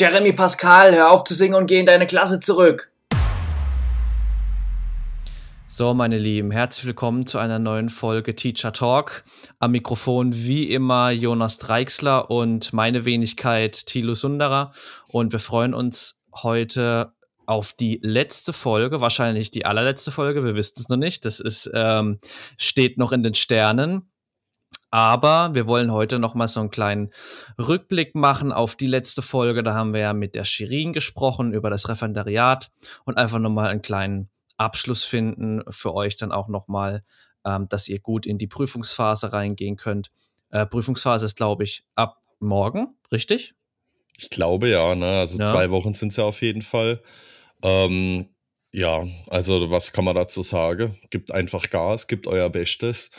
Jeremy Pascal, hör auf zu singen und geh in deine Klasse zurück. So, meine Lieben, herzlich willkommen zu einer neuen Folge Teacher Talk. Am Mikrofon wie immer Jonas Dreixler und meine Wenigkeit Thilo Sunderer. Und wir freuen uns heute auf die letzte Folge, wahrscheinlich die allerletzte Folge, wir wissen es noch nicht. Das ist, ähm, steht noch in den Sternen. Aber wir wollen heute noch mal so einen kleinen Rückblick machen auf die letzte Folge. Da haben wir ja mit der Shirin gesprochen über das Referendariat und einfach noch mal einen kleinen Abschluss finden für euch dann auch noch mal, ähm, dass ihr gut in die Prüfungsphase reingehen könnt. Äh, Prüfungsphase ist, glaube ich, ab morgen, richtig? Ich glaube ja, ne? Also ja. zwei Wochen sind es ja auf jeden Fall. Ähm, ja, also was kann man dazu sagen? Gibt einfach Gas, gibt euer Bestes.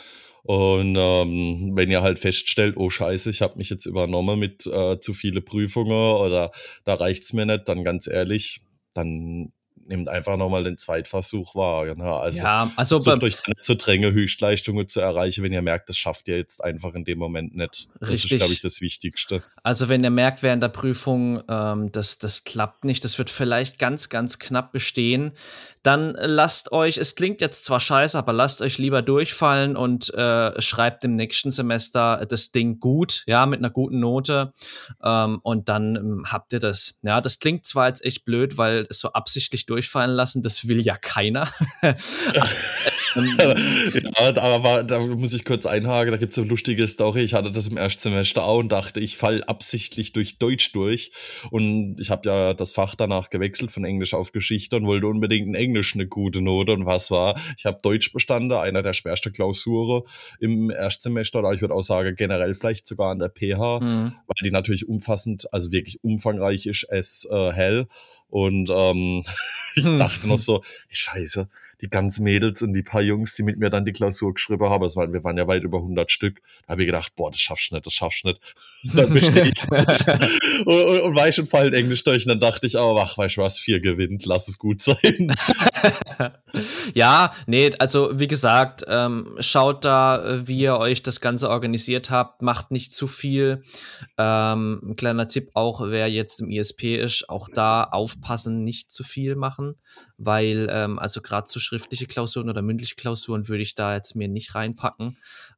Und ähm, wenn ihr halt feststellt, oh scheiße, ich habe mich jetzt übernommen mit äh, zu viele Prüfungen oder da reicht's mir nicht, dann ganz ehrlich, dann nimmt einfach nochmal den Zweitversuch wahr. Genau. Also, ja, also nicht zu dränge, Höchstleistungen zu erreichen, wenn ihr merkt, das schafft ihr jetzt einfach in dem Moment nicht. Das richtig. ist, glaube ich, das Wichtigste. Also wenn ihr merkt während der Prüfung, ähm, das, das klappt nicht, das wird vielleicht ganz, ganz knapp bestehen, dann lasst euch, es klingt jetzt zwar scheiße, aber lasst euch lieber durchfallen und äh, schreibt im nächsten Semester das Ding gut, ja, mit einer guten Note. Ähm, und dann ähm, habt ihr das. Ja, das klingt zwar jetzt echt blöd, weil es so absichtlich durchfallen lassen, das will ja keiner. ja, aber da muss ich kurz einhaken, da gibt es eine lustige Story. Ich hatte das im Erstsemester auch und dachte, ich falle absichtlich durch Deutsch durch. Und ich habe ja das Fach danach gewechselt von Englisch auf Geschichte und wollte unbedingt Englisch Englisch eine gute Note und was war? Ich habe Deutsch bestanden, einer der schwersten Klausuren im Erstsemester oder ich würde auch sagen generell vielleicht sogar an der PH, mhm. weil die natürlich umfassend, also wirklich umfangreich ist es äh, hell und ähm, ich hm. dachte noch so, scheiße, die ganzen Mädels und die paar Jungs, die mit mir dann die Klausur geschrieben haben, es waren, wir waren ja weit über 100 Stück, da habe ich gedacht, boah, das schaffst du nicht, das schaffst du nicht. dann bestehe ich nicht. und, und, und war ich schon voll Englisch durch und dann dachte ich, oh, ach, weißt du was, vier gewinnt, lass es gut sein. Ja, nee, also wie gesagt, ähm, schaut da, wie ihr euch das Ganze organisiert habt, macht nicht zu viel. Ähm, ein kleiner Tipp auch, wer jetzt im ISP ist, auch da auf aufpassen, nicht zu viel machen, weil ähm, also gerade zu schriftliche Klausuren oder mündliche Klausuren würde ich da jetzt mir nicht reinpacken.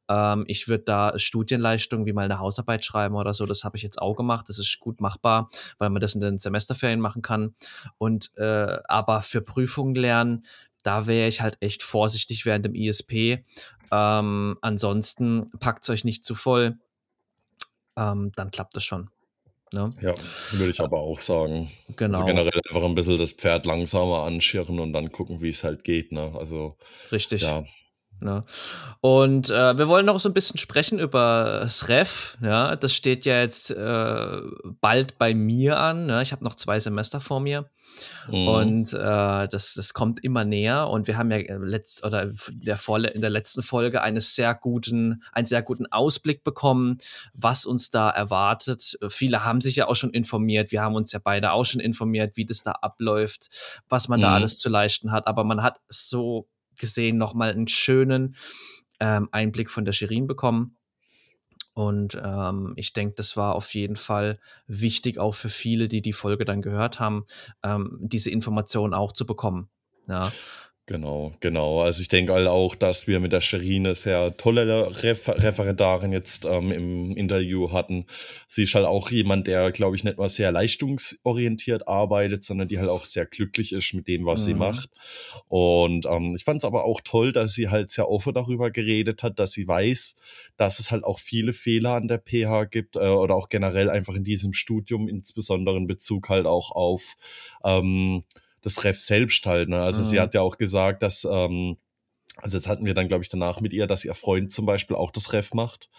Ähm, ich würde da Studienleistungen wie mal eine Hausarbeit schreiben oder so, das habe ich jetzt auch gemacht. Das ist gut machbar, weil man das in den Semesterferien machen kann. Und äh, aber für Prüfungen lernen, da wäre ich halt echt vorsichtig während dem ISP. Ähm, ansonsten packt es euch nicht zu voll. Ähm, dann klappt das schon. Ne? Ja, würde ich aber auch sagen. Also genau. Also generell einfach ein bisschen das Pferd langsamer anschirren und dann gucken, wie es halt geht. Ne? Also, Richtig. Ja. Ne? Und äh, wir wollen noch so ein bisschen sprechen über das Ref. Ja, das steht ja jetzt äh, bald bei mir an. Ne? Ich habe noch zwei Semester vor mir mhm. und äh, das, das kommt immer näher. Und wir haben ja letzt oder der Vorle in der letzten Folge eines sehr guten, einen sehr guten Ausblick bekommen, was uns da erwartet. Viele haben sich ja auch schon informiert. Wir haben uns ja beide auch schon informiert, wie das da abläuft, was man mhm. da alles zu leisten hat. Aber man hat so gesehen nochmal einen schönen ähm, Einblick von der Shirin bekommen. Und ähm, ich denke, das war auf jeden Fall wichtig, auch für viele, die die Folge dann gehört haben, ähm, diese Informationen auch zu bekommen. Ja. Genau, genau. Also ich denke halt auch, dass wir mit der Sherine sehr tolle Refer Referendarin jetzt ähm, im Interview hatten. Sie ist halt auch jemand, der, glaube ich, nicht nur sehr leistungsorientiert arbeitet, sondern die halt auch sehr glücklich ist mit dem, was mhm. sie macht. Und ähm, ich fand es aber auch toll, dass sie halt sehr offen darüber geredet hat, dass sie weiß, dass es halt auch viele Fehler an der PH gibt äh, oder auch generell einfach in diesem Studium, insbesondere in Bezug halt auch auf ähm, das Ref selbst halt. Ne? Also mhm. sie hat ja auch gesagt, dass, ähm, also jetzt hatten wir dann, glaube ich, danach mit ihr, dass ihr Freund zum Beispiel auch das Ref macht.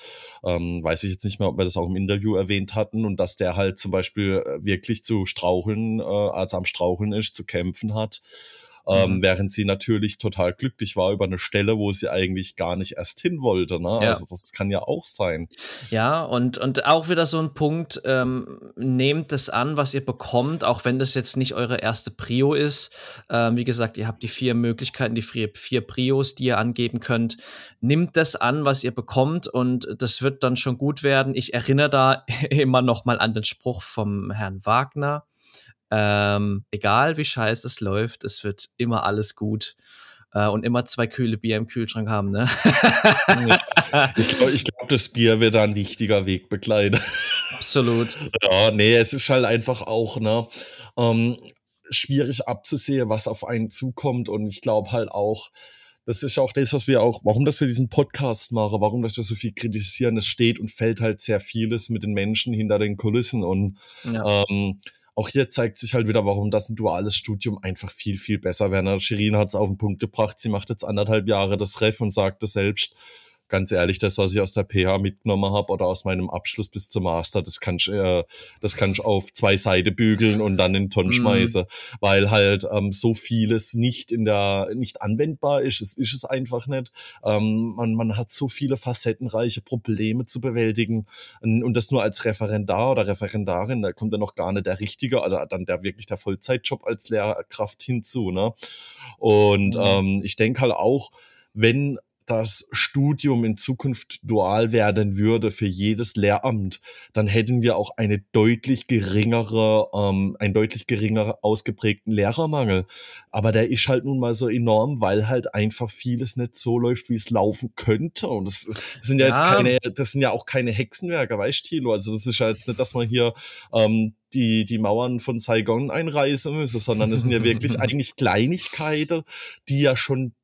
Ähm, weiß ich jetzt nicht mehr, ob wir das auch im Interview erwähnt hatten und dass der halt zum Beispiel äh, wirklich zu straucheln, äh, also am Straucheln ist, zu kämpfen hat. Ähm, während sie natürlich total glücklich war über eine Stelle, wo sie eigentlich gar nicht erst hin wollte. Ne? Ja. Also das kann ja auch sein. Ja, und, und auch wieder so ein Punkt, ähm, nehmt es an, was ihr bekommt, auch wenn das jetzt nicht eure erste Prio ist. Ähm, wie gesagt, ihr habt die vier Möglichkeiten, die vier, vier Prios, die ihr angeben könnt. Nimmt das an, was ihr bekommt und das wird dann schon gut werden. Ich erinnere da immer noch mal an den Spruch vom Herrn Wagner. Ähm, egal wie scheiße es läuft, es wird immer alles gut äh, und immer zwei kühle Bier im Kühlschrank haben, ne? ich glaube, glaub, das Bier wird da ein wichtiger Wegbegleiter. Absolut. Ja, nee, es ist halt einfach auch, ne, ähm, schwierig abzusehen, was auf einen zukommt. Und ich glaube halt auch, das ist auch das, was wir auch, warum dass wir diesen Podcast machen, warum dass wir so viel kritisieren, es steht und fällt halt sehr vieles mit den Menschen hinter den Kulissen. Und Ja. ähm, auch hier zeigt sich halt wieder, warum das ein duales Studium einfach viel, viel besser wäre. Shirin hat es auf den Punkt gebracht, sie macht jetzt anderthalb Jahre das Ref und sagte selbst, ganz ehrlich, das, was ich aus der PH mitgenommen habe oder aus meinem Abschluss bis zum Master, das kann ich, äh, das kann ich auf zwei Seiten bügeln und dann in Tonnen Mhm. schmeißen, weil halt ähm, so vieles nicht in der, nicht anwendbar ist. Es ist es einfach nicht. Ähm, man, man hat so viele facettenreiche Probleme zu bewältigen und und das nur als Referendar oder Referendarin, da kommt dann noch gar nicht der richtige, oder dann der wirklich der Vollzeitjob als Lehrkraft hinzu, ne? Und Mhm. ähm, ich denke halt auch, wenn das Studium in Zukunft dual werden würde für jedes Lehramt, dann hätten wir auch eine deutlich geringere, ähm, einen deutlich geringer ausgeprägten Lehrermangel. Aber der ist halt nun mal so enorm, weil halt einfach vieles nicht so läuft, wie es laufen könnte. Und das sind ja, jetzt Ja. keine, das sind ja auch keine Hexenwerke, weißt du, Thilo? Also das ist ja jetzt nicht, dass man hier ähm, die, die Mauern von Saigon einreißen müsse, sondern es sind ja wirklich eigentlich Kleinigkeiten, die ja schon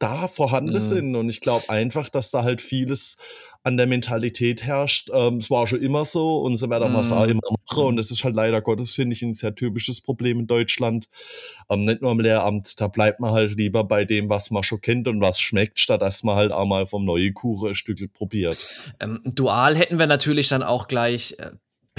da vorhanden Mhm. sind. Und ich glaube einfach, dass da halt vieles an der Mentalität herrscht. Ähm, es war schon immer so und so werden wir es auch Mhm. immer machen. Und das ist halt leider Gottes, finde ich, ein sehr typisches Problem in Deutschland. Ähm, nicht nur im Lehramt, da bleibt man halt lieber bei dem, was man schon kennt und was schmeckt, statt dass man halt auch mal vom neue Kuchen ein Stück probiert. Ähm, dual hätten wir natürlich dann auch gleich äh,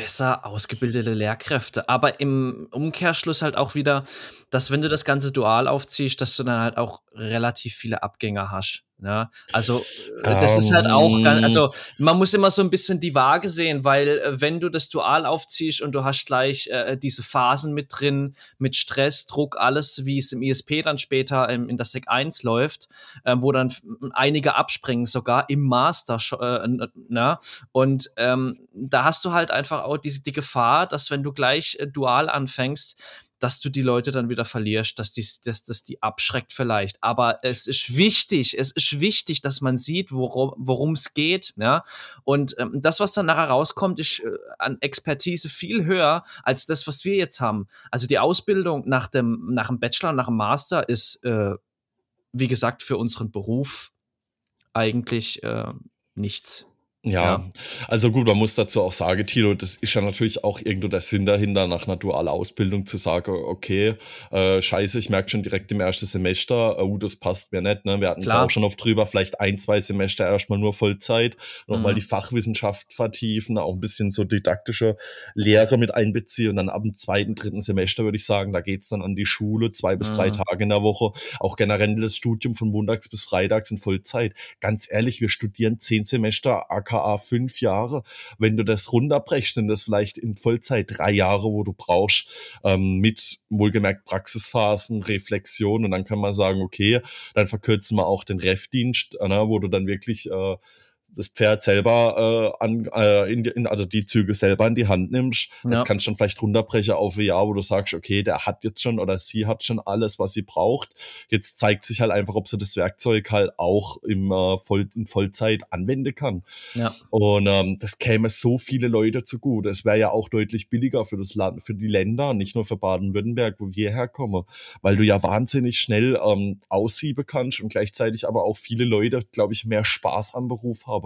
besser ausgebildete Lehrkräfte. Aber im Umkehrschluss halt auch wieder, dass wenn du das Ganze dual aufziehst, dass du dann halt auch relativ viele Abgänger hast. Ja, also äh, das ist halt auch, ganz, also man muss immer so ein bisschen die Waage sehen, weil äh, wenn du das dual aufziehst und du hast gleich äh, diese Phasen mit drin, mit Stress, Druck, alles, wie es im ISP dann später ähm, in der Sec 1 läuft, ähm, wo dann einige abspringen, sogar im Master, äh, n- na, und ähm, da hast du halt einfach auch die, die Gefahr, dass wenn du gleich äh, dual anfängst, dass du die Leute dann wieder verlierst, dass, die, dass das die abschreckt vielleicht. Aber es ist wichtig, es ist wichtig, dass man sieht, worum es geht. Ja? Und ähm, das, was dann nachher rauskommt, ist äh, an Expertise viel höher als das, was wir jetzt haben. Also die Ausbildung nach dem, nach dem Bachelor, nach dem Master ist, äh, wie gesagt, für unseren Beruf eigentlich äh, nichts. Ja, Ja. also gut, man muss dazu auch sagen, Tilo, das ist ja natürlich auch irgendwo der Sinn dahinter, nach einer dualen Ausbildung zu sagen, okay, äh, scheiße, ich merke schon direkt im ersten Semester, oh, das passt mir nicht, ne? Wir hatten es auch schon oft drüber, vielleicht ein, zwei Semester erstmal nur Vollzeit, nochmal Mhm. die Fachwissenschaft vertiefen, auch ein bisschen so didaktische Lehre mit einbeziehen und dann ab dem zweiten, dritten Semester würde ich sagen, da geht's dann an die Schule, zwei bis drei Mhm. Tage in der Woche, auch generell das Studium von montags bis freitags in Vollzeit. Ganz ehrlich, wir studieren zehn Semester, aka fünf Jahre. Wenn du das runterbrechst, sind das vielleicht in Vollzeit drei Jahre, wo du brauchst, ähm, mit wohlgemerkt Praxisphasen, Reflexion und dann kann man sagen, okay, dann verkürzen wir auch den Refdienst, äh, wo du dann wirklich äh, das Pferd selber äh, an, äh, in, in, also die Züge selber in die Hand nimmst. Das Ja. kannst du dann vielleicht runterbrechen auf ein Jahr, wo du sagst, okay, der hat jetzt schon oder sie hat schon alles, was sie braucht. Jetzt zeigt sich halt einfach, ob sie das Werkzeug halt auch im äh, Voll, in Vollzeit anwenden kann. Ja. Und ähm, das käme so viele Leute zugute. Es wäre ja auch deutlich billiger für das Land, für die Länder, nicht nur für Baden-Württemberg, wo wir herkommen, weil du ja wahnsinnig schnell ähm, aussieben kannst und gleichzeitig aber auch viele Leute, glaube ich, mehr Spaß am Beruf haben.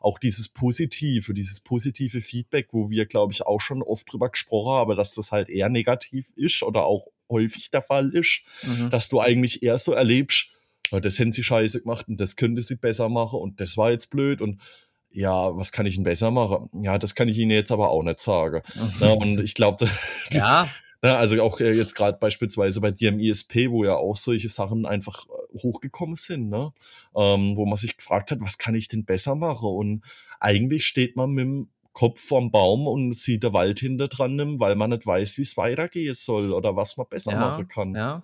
Auch dieses Positive, dieses positive Feedback, wo wir, glaube ich, auch schon oft drüber gesprochen haben, dass das halt eher negativ ist oder auch häufig der Fall ist Mhm. dass du eigentlich eher so erlebst, "Ja, das hätten sie scheiße gemacht und das könnte sie besser machen und das war jetzt blöd und ja, was kann ich denn besser machen? Ja, das kann ich Ihnen jetzt aber auch nicht sagen. Na, und ich glaube, Ja, Ja, also auch äh, jetzt gerade beispielsweise bei dir im ISP, wo ja auch solche Sachen einfach äh, hochgekommen sind, ne? Ähm, wo man sich gefragt hat, was kann ich denn besser machen? Und eigentlich steht man mit dem Kopf vorm Baum und sieht der Wald hinter dran, weil man nicht weiß, wie es weitergehen soll oder was man besser ja, machen kann. Ja.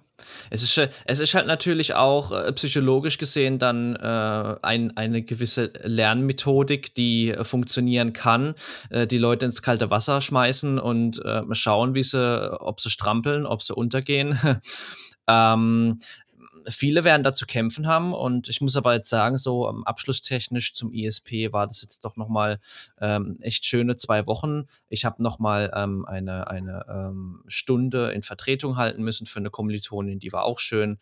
Es ist, es ist halt natürlich auch äh, psychologisch gesehen dann äh, ein, eine gewisse Lernmethodik, die äh, funktionieren kann. Äh, die Leute ins kalte Wasser schmeißen und äh, schauen, wie sie, ob sie strampeln, ob sie untergehen. ähm, viele werden da zu kämpfen haben und ich muss aber jetzt sagen, so ähm, abschlusstechnisch zum ISP war das jetzt doch nochmal ähm, echt schöne zwei Wochen. Ich habe nochmal ähm, eine, eine ähm, Stunde in Vertretung halten müssen für eine Kommilitonin, die war auch schön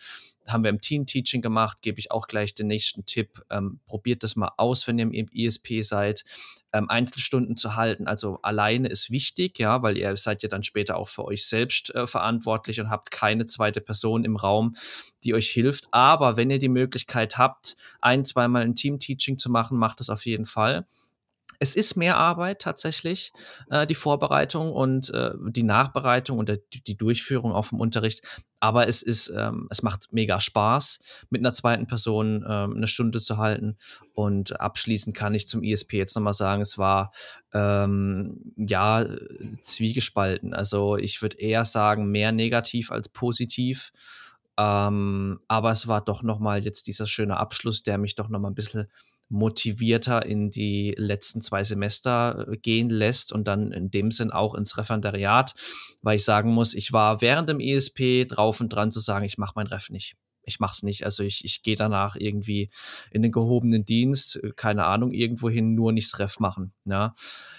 haben wir im Team-Teaching gemacht, gebe ich auch gleich den nächsten Tipp. Ähm, probiert das mal aus, wenn ihr im ISP seid. Ähm, Einzelstunden zu halten, also alleine ist wichtig, ja, weil ihr seid ja dann später auch für euch selbst äh, verantwortlich und habt keine zweite Person im Raum, die euch hilft. Aber wenn ihr die Möglichkeit habt, ein, zweimal ein Team-Teaching zu machen, macht es auf jeden Fall. Es ist mehr Arbeit tatsächlich, äh, die Vorbereitung und äh, die Nachbereitung und die, die Durchführung auf dem Unterricht. Aber es ist, ähm, es macht mega Spaß, mit einer zweiten Person ähm, eine Stunde zu halten. Und abschließend kann ich zum ISP jetzt nochmal sagen, es war ähm, ja zwiegespalten. Also ich würde eher sagen, mehr negativ als positiv. Ähm, aber es war doch nochmal jetzt dieser schöne Abschluss, der mich doch nochmal ein bisschen motivierter in die letzten zwei Semester äh, gehen lässt und dann in dem Sinn auch ins Referendariat, weil ich sagen muss, ich war während dem ESP drauf und dran zu sagen, ich mache mein Ref nicht ich mach's nicht. Also ich, ich gehe danach irgendwie in den gehobenen Dienst, äh, keine Ahnung, irgendwohin, nur nichts Ref machen. Ja.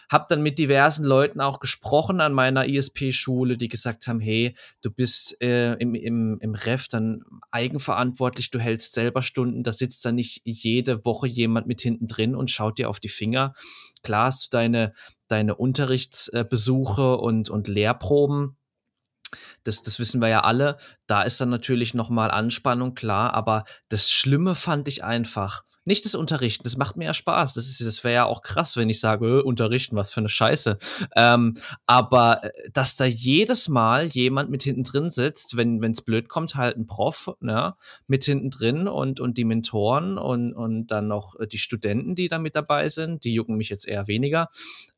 Hab dann mit diversen Leuten auch gesprochen an meiner ISP-Schule, die gesagt haben, hey, du bist äh, im, im, im Ref dann eigenverantwortlich, du hältst selber Stunden, da sitzt dann nicht jede Woche jemand mit hinten drin und schaut dir auf die Finger. Klar hast du deine, deine Unterrichtsbesuche und, und Lehrproben das, das wissen wir ja alle. Da ist dann natürlich nochmal Anspannung, klar, aber das Schlimme fand ich einfach. Nicht das Unterrichten, das macht mir ja Spaß. Das, das wäre ja auch krass, wenn ich sage, äh, unterrichten, was für eine Scheiße. Ähm, aber äh, dass da jedes Mal jemand mit hinten drin sitzt, wenn es blöd kommt, halt ein Prof, ne, mit hinten drin und, und die Mentoren und, und dann noch äh, die Studenten, die da mit dabei sind, die jucken mich jetzt eher weniger.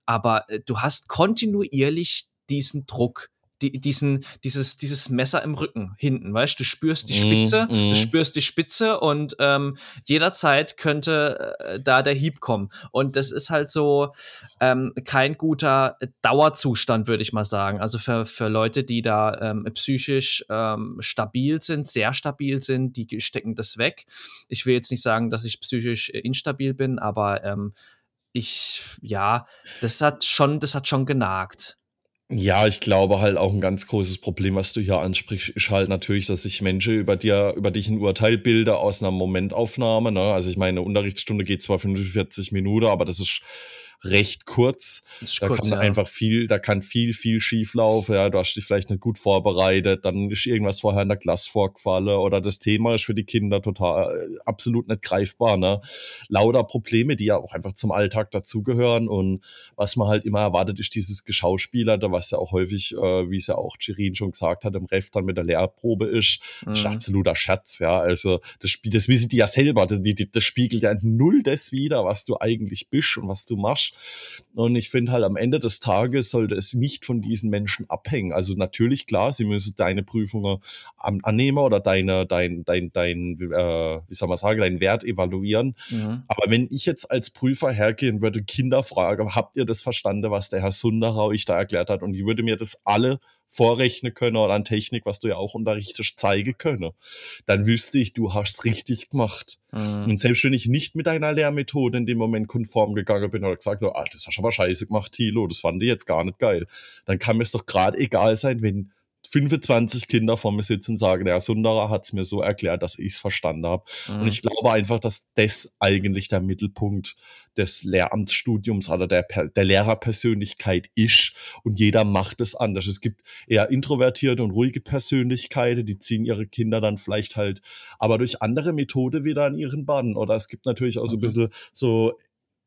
Aber äh, du hast kontinuierlich diesen Druck die, diesen, dieses, dieses Messer im Rücken hinten, weißt du, spürst die Spitze, mm, mm. du spürst die Spitze und ähm, jederzeit könnte äh, da der Hieb kommen. Und das ist halt so ähm, kein guter Dauerzustand, würde ich mal sagen. Also für, für Leute, die da ähm, psychisch ähm, stabil sind, sehr stabil sind, die stecken das weg. Ich will jetzt nicht sagen, dass ich psychisch instabil bin, aber ähm, ich, ja, das hat schon, das hat schon genagt. Ja, ich glaube halt auch ein ganz großes Problem, was du hier ansprichst, ist halt natürlich, dass sich Menschen über dir, über dich ein Urteil bilden aus einer Momentaufnahme. Ne? Also ich meine, eine Unterrichtsstunde geht zwar 45 Minuten, aber das ist recht kurz. Da kurz, kann ja. einfach viel, da kann viel, viel schief laufen. Ja, du hast dich vielleicht nicht gut vorbereitet, dann ist irgendwas vorher in der Klasse vorgefallen oder das Thema ist für die Kinder total äh, absolut nicht greifbar. Ne? Lauter Probleme, die ja auch einfach zum Alltag dazugehören und was man halt immer erwartet, ist dieses Geschauspieler, da was ja auch häufig, äh, wie es ja auch Chirin schon gesagt hat, im Ref dann mit der Lehrprobe ist, mhm. ist absoluter Schatz. Ja, also das Spiel, das wissen die ja selber, das, das spiegelt ja null das wieder, was du eigentlich bist und was du machst. Und ich finde halt am Ende des Tages sollte es nicht von diesen Menschen abhängen. Also natürlich, klar, sie müssen deine Prüfungen annehmen oder deine, dein, dein, dein, äh, wie soll man sagen, deinen Wert evaluieren. Mhm. Aber wenn ich jetzt als Prüfer hergehen würde, Kinder frage, habt ihr das verstanden, was der Herr Sunderau ich da erklärt hat? Und ich würde mir das alle vorrechnen können oder an Technik, was du ja auch unterrichtest, zeigen können, dann wüsste ich, du hast richtig gemacht. Mhm. Und selbst wenn ich nicht mit deiner Lehrmethode in dem Moment konform gegangen bin oder gesagt, oh, das hast du aber scheiße gemacht, Thilo, das fand ich jetzt gar nicht geil, dann kann mir es doch gerade egal sein, wenn 25 Kinder vor mir sitzen und sagen, der Sunderer hat es mir so erklärt, dass ich es verstanden habe. Mhm. Und ich glaube einfach, dass das eigentlich der Mittelpunkt des Lehramtsstudiums oder der, der Lehrerpersönlichkeit ist. Und jeder macht es anders. Es gibt eher introvertierte und ruhige Persönlichkeiten, die ziehen ihre Kinder dann vielleicht halt, aber durch andere Methode wieder an ihren Bann. Oder es gibt natürlich auch so ein bisschen so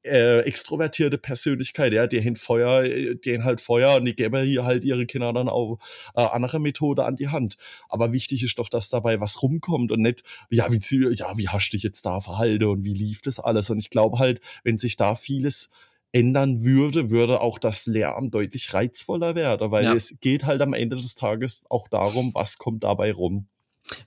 äh, extrovertierte Persönlichkeit, ja, die haben Feuer, die haben halt Feuer und die geben hier halt ihre Kinder dann auch äh, andere Methode an die Hand. Aber wichtig ist doch, dass dabei was rumkommt und nicht, ja, wie, ja, wie hast du dich jetzt da verhalten und wie lief das alles? Und ich glaube halt, wenn sich da vieles ändern würde, würde auch das Lehramt deutlich reizvoller werden, weil ja. es geht halt am Ende des Tages auch darum, was kommt dabei rum.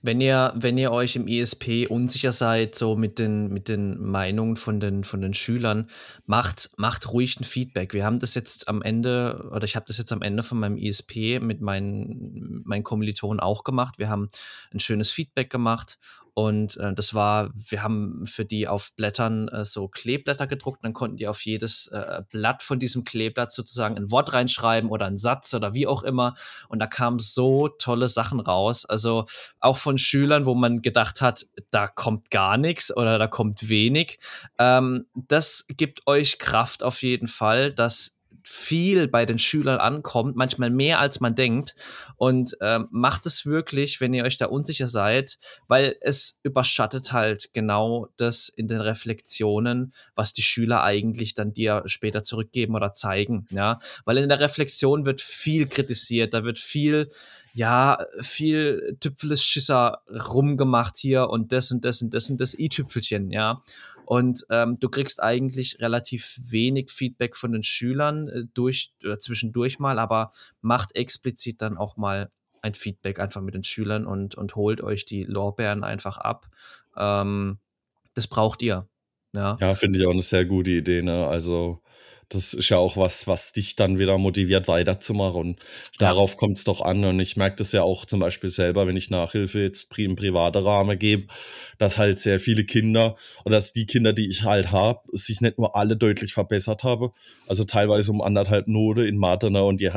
Wenn ihr, wenn ihr euch im ISP unsicher seid, so mit den, mit den Meinungen von den, von den Schülern, macht, macht ruhig ein Feedback. Wir haben das jetzt am Ende, oder ich habe das jetzt am Ende von meinem ISP mit meinen, meinen Kommilitonen auch gemacht. Wir haben ein schönes Feedback gemacht und äh, das war, wir haben für die auf Blättern äh, so Kleeblätter gedruckt. Dann konnten die auf jedes äh, Blatt von diesem Kleeblatt sozusagen ein Wort reinschreiben oder einen Satz oder wie auch immer. Und da kamen so tolle Sachen raus. Also auch von Schülern, wo man gedacht hat, da kommt gar nichts oder da kommt wenig. Ähm, das gibt euch Kraft auf jeden Fall, dass viel bei den Schülern ankommt, manchmal mehr als man denkt. Und ähm, macht es wirklich, wenn ihr euch da unsicher seid, weil es überschattet halt genau das in den Reflexionen, was die Schüler eigentlich dann dir später zurückgeben oder zeigen. Ja, weil in der Reflexion wird viel kritisiert, da wird viel ja, viel Tüpfeles Schisser rumgemacht hier und das und das und das und das i-Tüpfelchen, ja. Und ähm, du kriegst eigentlich relativ wenig Feedback von den Schülern äh, durch oder zwischendurch mal, aber macht explizit dann auch mal ein Feedback einfach mit den Schülern und, und holt euch die Lorbeeren einfach ab. Ähm, das braucht ihr. Ja, ja finde ich auch eine sehr gute Idee. Ne? Also das ist ja auch was, was dich dann wieder motiviert, weiterzumachen. Und darauf kommt es doch an. Und ich merke das ja auch zum Beispiel selber, wenn ich Nachhilfe jetzt im privaten Rahmen gebe, dass halt sehr viele Kinder oder dass die Kinder, die ich halt habe, sich nicht nur alle deutlich verbessert haben. Also teilweise um anderthalb Note in Mathe, ne? Und die,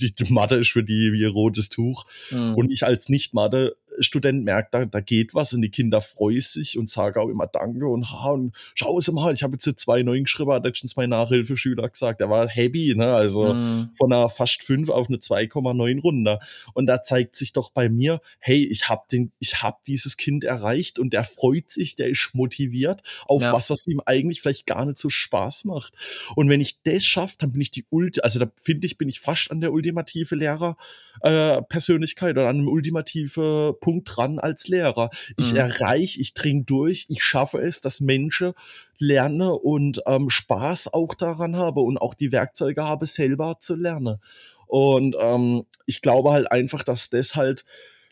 die, die Mathe ist für die wie ein rotes Tuch. Mhm. Und ich als Nicht-Mathe Student merkt, da, da geht was und die Kinder freuen sich und sagen auch immer Danke und ha und schau es mal, ich habe jetzt zwei neuen geschrieben, hat letztens mein Nachhilfeschüler gesagt, er war happy, ne? Also mm. von einer fast fünf auf eine 2,9 runter. Und da zeigt sich doch bei mir, hey, ich habe den, ich habe dieses Kind erreicht und der freut sich, der ist motiviert auf ja. was, was ihm eigentlich vielleicht gar nicht so Spaß macht. Und wenn ich das schaffe, dann bin ich die Ulti, also da finde ich, bin ich fast an der ultimative Lehrer äh, Persönlichkeit oder an einem ultimative Punkt dran als Lehrer. Ich mhm. erreiche, ich dringe durch, ich schaffe es, dass Menschen lerne und ähm, Spaß auch daran habe und auch die Werkzeuge habe, selber zu lernen. Und ähm, ich glaube halt einfach, dass das halt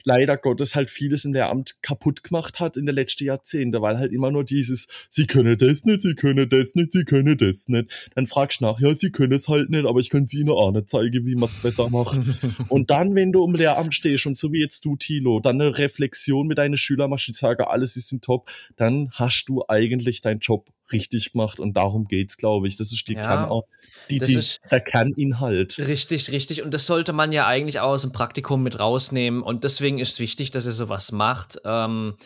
leider Gottes halt vieles in der Amt kaputt gemacht hat in den letzten Jahrzehnten, weil halt immer nur dieses, sie können das nicht, sie können das nicht, sie können das nicht. Dann fragst du nach, ja, sie können es halt nicht, aber ich kann sie ihnen auch nicht zeigen, wie man es besser macht. und dann, wenn du im Lehramt stehst und so wie jetzt du, Tilo, dann eine Reflexion mit deinen Schülern machst, die sagen, alles ist in top, dann hast du eigentlich deinen Job richtig gemacht und darum geht's, glaube ich. Das ist die, ja, Kern, die, die der Kerninhalt. Richtig, richtig. Und das sollte man ja eigentlich auch aus dem Praktikum mit rausnehmen. Und deswegen ist wichtig, dass ihr sowas macht. Ähm,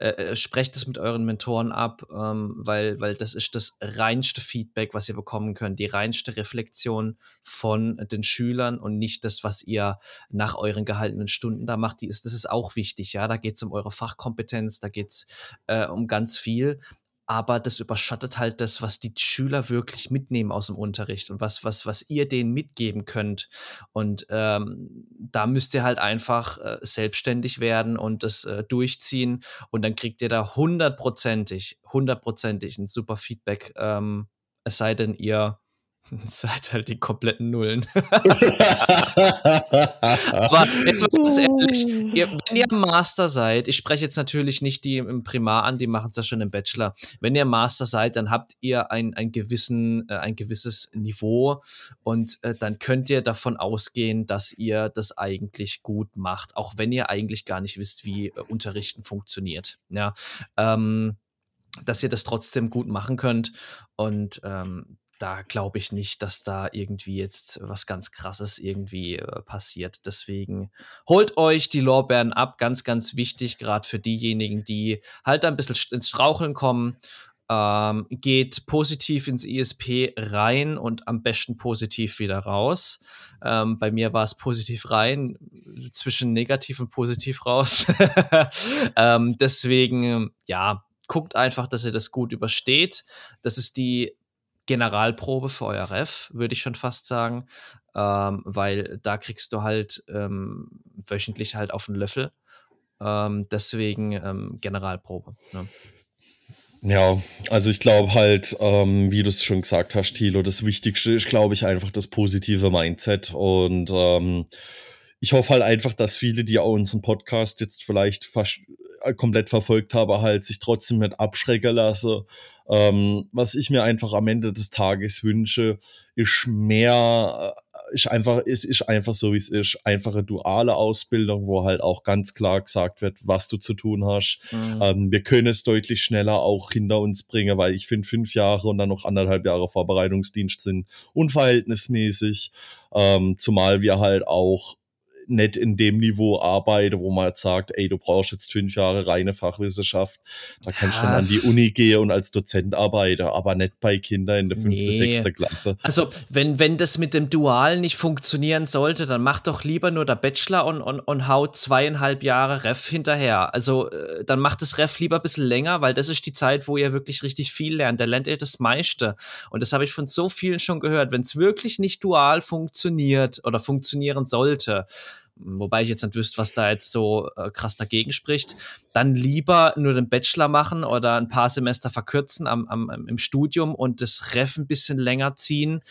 äh, äh, sprecht es mit euren Mentoren ab, ähm, weil, weil das ist das reinste Feedback, was ihr bekommen könnt, die reinste Reflexion von den Schülern und nicht das, was ihr nach euren gehaltenen Stunden da macht. Die ist, das ist auch wichtig, ja. Da geht es um eure Fachkompetenz, da geht es äh, um ganz viel aber das überschattet halt das, was die Schüler wirklich mitnehmen aus dem Unterricht und was, was, was ihr denen mitgeben könnt. Und ähm, da müsst ihr halt einfach äh, selbstständig werden und das äh, durchziehen und dann kriegt ihr da hundertprozentig, hundertprozentig ein super Feedback. Ähm, es sei denn, ihr Seid halt die kompletten Nullen. Aber jetzt mal ganz ehrlich, ihr, wenn ihr Master seid, ich spreche jetzt natürlich nicht die im Primar an, die machen es ja schon im Bachelor. Wenn ihr Master seid, dann habt ihr ein, ein, gewissen, äh, ein gewisses Niveau und äh, dann könnt ihr davon ausgehen, dass ihr das eigentlich gut macht, auch wenn ihr eigentlich gar nicht wisst, wie äh, Unterrichten funktioniert. Ja. Ähm, dass ihr das trotzdem gut machen könnt. Und ähm, da glaube ich nicht, dass da irgendwie jetzt was ganz Krasses irgendwie äh, passiert. Deswegen holt euch die Lorbeeren ab, ganz, ganz wichtig, gerade für diejenigen, die halt ein bisschen ins Straucheln kommen. Ähm, geht positiv ins ISP rein und am besten positiv wieder raus. Ähm, bei mir war es positiv rein, zwischen negativ und positiv raus. ähm, deswegen, ja, guckt einfach, dass ihr das gut übersteht. Das ist die Generalprobe für euer Ref, würde ich schon fast sagen, ähm, weil da kriegst du halt ähm, wöchentlich halt auf den Löffel. Ähm, deswegen ähm, Generalprobe. Ne? Ja, also ich glaube halt, ähm, wie du es schon gesagt hast, Thilo, das Wichtigste ist, glaube ich, einfach das positive Mindset. Und ähm, ich hoffe halt einfach, dass viele, die auch unseren Podcast jetzt vielleicht fast komplett verfolgt haben, halt sich trotzdem nicht abschrecken lassen. Ähm, was ich mir einfach am Ende des Tages wünsche, ist mehr, äh, ist einfach, es ist einfach so, wie es ist, einfache duale Ausbildung, wo halt auch ganz klar gesagt wird, was du zu tun hast. Mhm. Ähm, wir können es deutlich schneller auch hinter uns bringen, weil ich finde, fünf Jahre und dann noch anderthalb Jahre Vorbereitungsdienst sind unverhältnismäßig, ähm, zumal wir halt auch nicht in dem Niveau arbeite, wo man jetzt sagt, ey, du brauchst jetzt fünf Jahre reine Fachwissenschaft. Da kannst du dann an die Uni gehen und als Dozent arbeiten, aber nicht bei Kindern in der fünfte, nee. sechste Klasse. Also, wenn, wenn das mit dem Dual nicht funktionieren sollte, dann mach doch lieber nur der Bachelor und, und, und haut zweieinhalb Jahre Ref hinterher. Also, äh, dann macht das Ref lieber ein bisschen länger, weil das ist die Zeit, wo ihr wirklich richtig viel lernt. Da lernt ihr das meiste. Und das habe ich von so vielen schon gehört. Wenn es wirklich nicht dual funktioniert oder funktionieren sollte, wobei ich jetzt nicht wüsste, was da jetzt so äh, krass dagegen spricht, dann lieber nur den Bachelor machen oder ein paar Semester verkürzen am, am, im Studium und das Ref ein bisschen länger ziehen.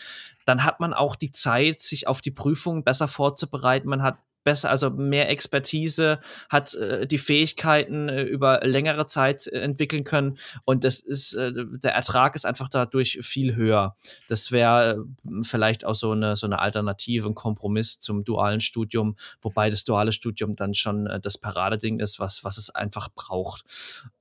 Dann hat man auch die Zeit, sich auf die Prüfungen besser vorzubereiten. Man hat besser, also mehr Expertise, hat äh, die Fähigkeiten äh, über längere Zeit äh, entwickeln können und das ist, äh, der Ertrag ist einfach dadurch viel höher. Das wäre äh, vielleicht auch so eine, so eine Alternative, ein Kompromiss zum dualen Studium, wobei das duale Studium dann schon äh, das Paradeding ist, was, was es einfach braucht.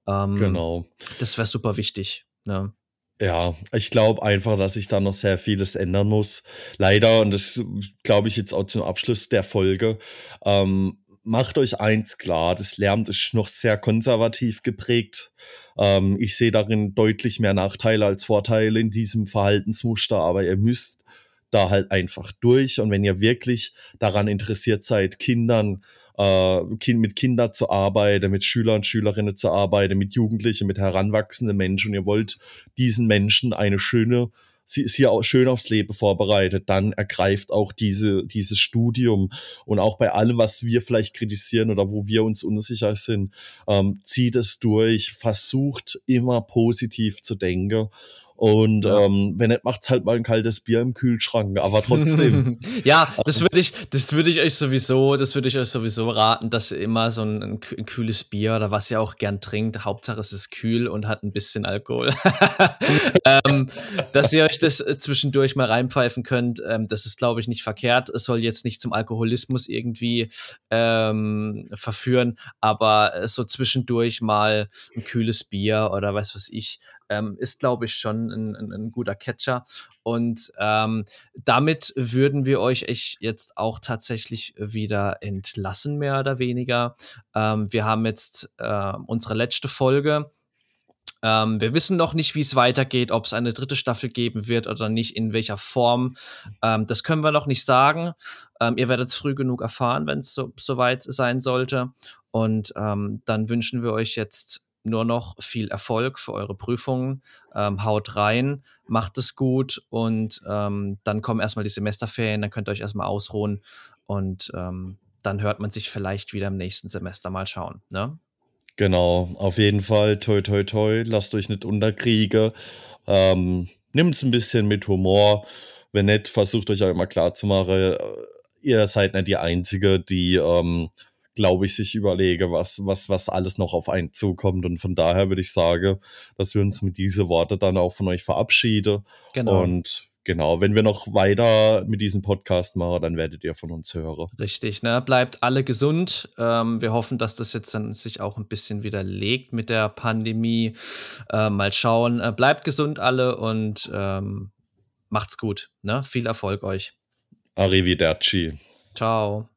Ähm, genau. Das wäre super wichtig. Ne? Ja, ich glaube einfach, dass sich da noch sehr vieles ändern muss. Leider, und das glaube ich jetzt auch zum Abschluss der Folge, ähm, macht euch eins klar, das Lärm ist noch sehr konservativ geprägt. Ähm, ich sehe darin deutlich mehr Nachteile als Vorteile in diesem Verhaltensmuster, aber ihr müsst da halt einfach durch. Und wenn ihr wirklich daran interessiert seid, Kindern äh, kind, mit Kindern zu arbeiten, mit Schülern und Schülerinnen zu arbeiten, mit Jugendlichen, mit heranwachsenden Menschen. Ihr wollt diesen Menschen eine schöne sie ist hier auch schön aufs Leben vorbereitet, dann ergreift auch diese, dieses Studium. Und auch bei allem, was wir vielleicht kritisieren oder wo wir uns unsicher sind, ähm, zieht es durch, versucht immer positiv zu denken und ähm, wenn nicht, macht's halt mal ein kaltes Bier im Kühlschrank, aber trotzdem. ja, das würde ich, das würde ich euch sowieso, das würde ich euch sowieso raten, dass ihr immer so ein, ein, kühles Bier oder was ihr auch gern trinkt, Hauptsache es ist kühl und hat ein bisschen Alkohol. ähm, dass ihr euch das äh, zwischendurch mal reinpfeifen könnt, ähm, das ist, glaube ich, nicht verkehrt. Es soll jetzt nicht zum Alkoholismus irgendwie ähm, verführen, aber so zwischendurch mal ein kühles Bier oder was weiß ich, ähm, ist, glaube ich, schon ein, ein, ein, guter Catcher. Und ähm, damit würden wir euch jetzt auch tatsächlich wieder entlassen, mehr oder weniger. Ähm, wir haben jetzt äh, unsere letzte Folge. Ähm, wir wissen noch nicht, wie es weitergeht, ob es eine dritte Staffel geben wird oder nicht, in welcher Form. Ähm, das können wir noch nicht sagen. Ähm, ihr werdet es früh genug erfahren, wenn es so, soweit sein sollte. Und ähm, dann wünschen wir euch jetzt nur noch viel Erfolg für eure Prüfungen. Ähm, haut rein, macht es gut und ähm, dann kommen erstmal die Semesterferien, dann könnt ihr euch erstmal ausruhen und ähm, dann hört man sich vielleicht wieder im nächsten Semester mal schauen. Ne? Genau, auf jeden Fall, toi, toi, toi, lasst euch nicht unterkriegen. Ähm, Nimmt es ein bisschen mit Humor. Wenn nicht, versucht euch auch immer klar zu machen, äh, ihr seid nicht die Einzige, die ähm, glaube ich, sich überlege, was, was, was alles noch auf einen zukommt. Und von daher würde ich sagen, dass wir uns mit diesen Worten dann auch von euch verabschieden. Genau. Und genau, wenn wir noch weiter mit diesem Podcast machen, dann werdet ihr von uns hören. Richtig, ne? Bleibt alle gesund. Ähm, wir hoffen, dass das jetzt dann sich auch ein bisschen widerlegt mit der Pandemie. Äh, mal schauen. Äh, bleibt gesund alle und ähm, macht's gut. Ne? Viel Erfolg euch. Arrivederci. Ciao.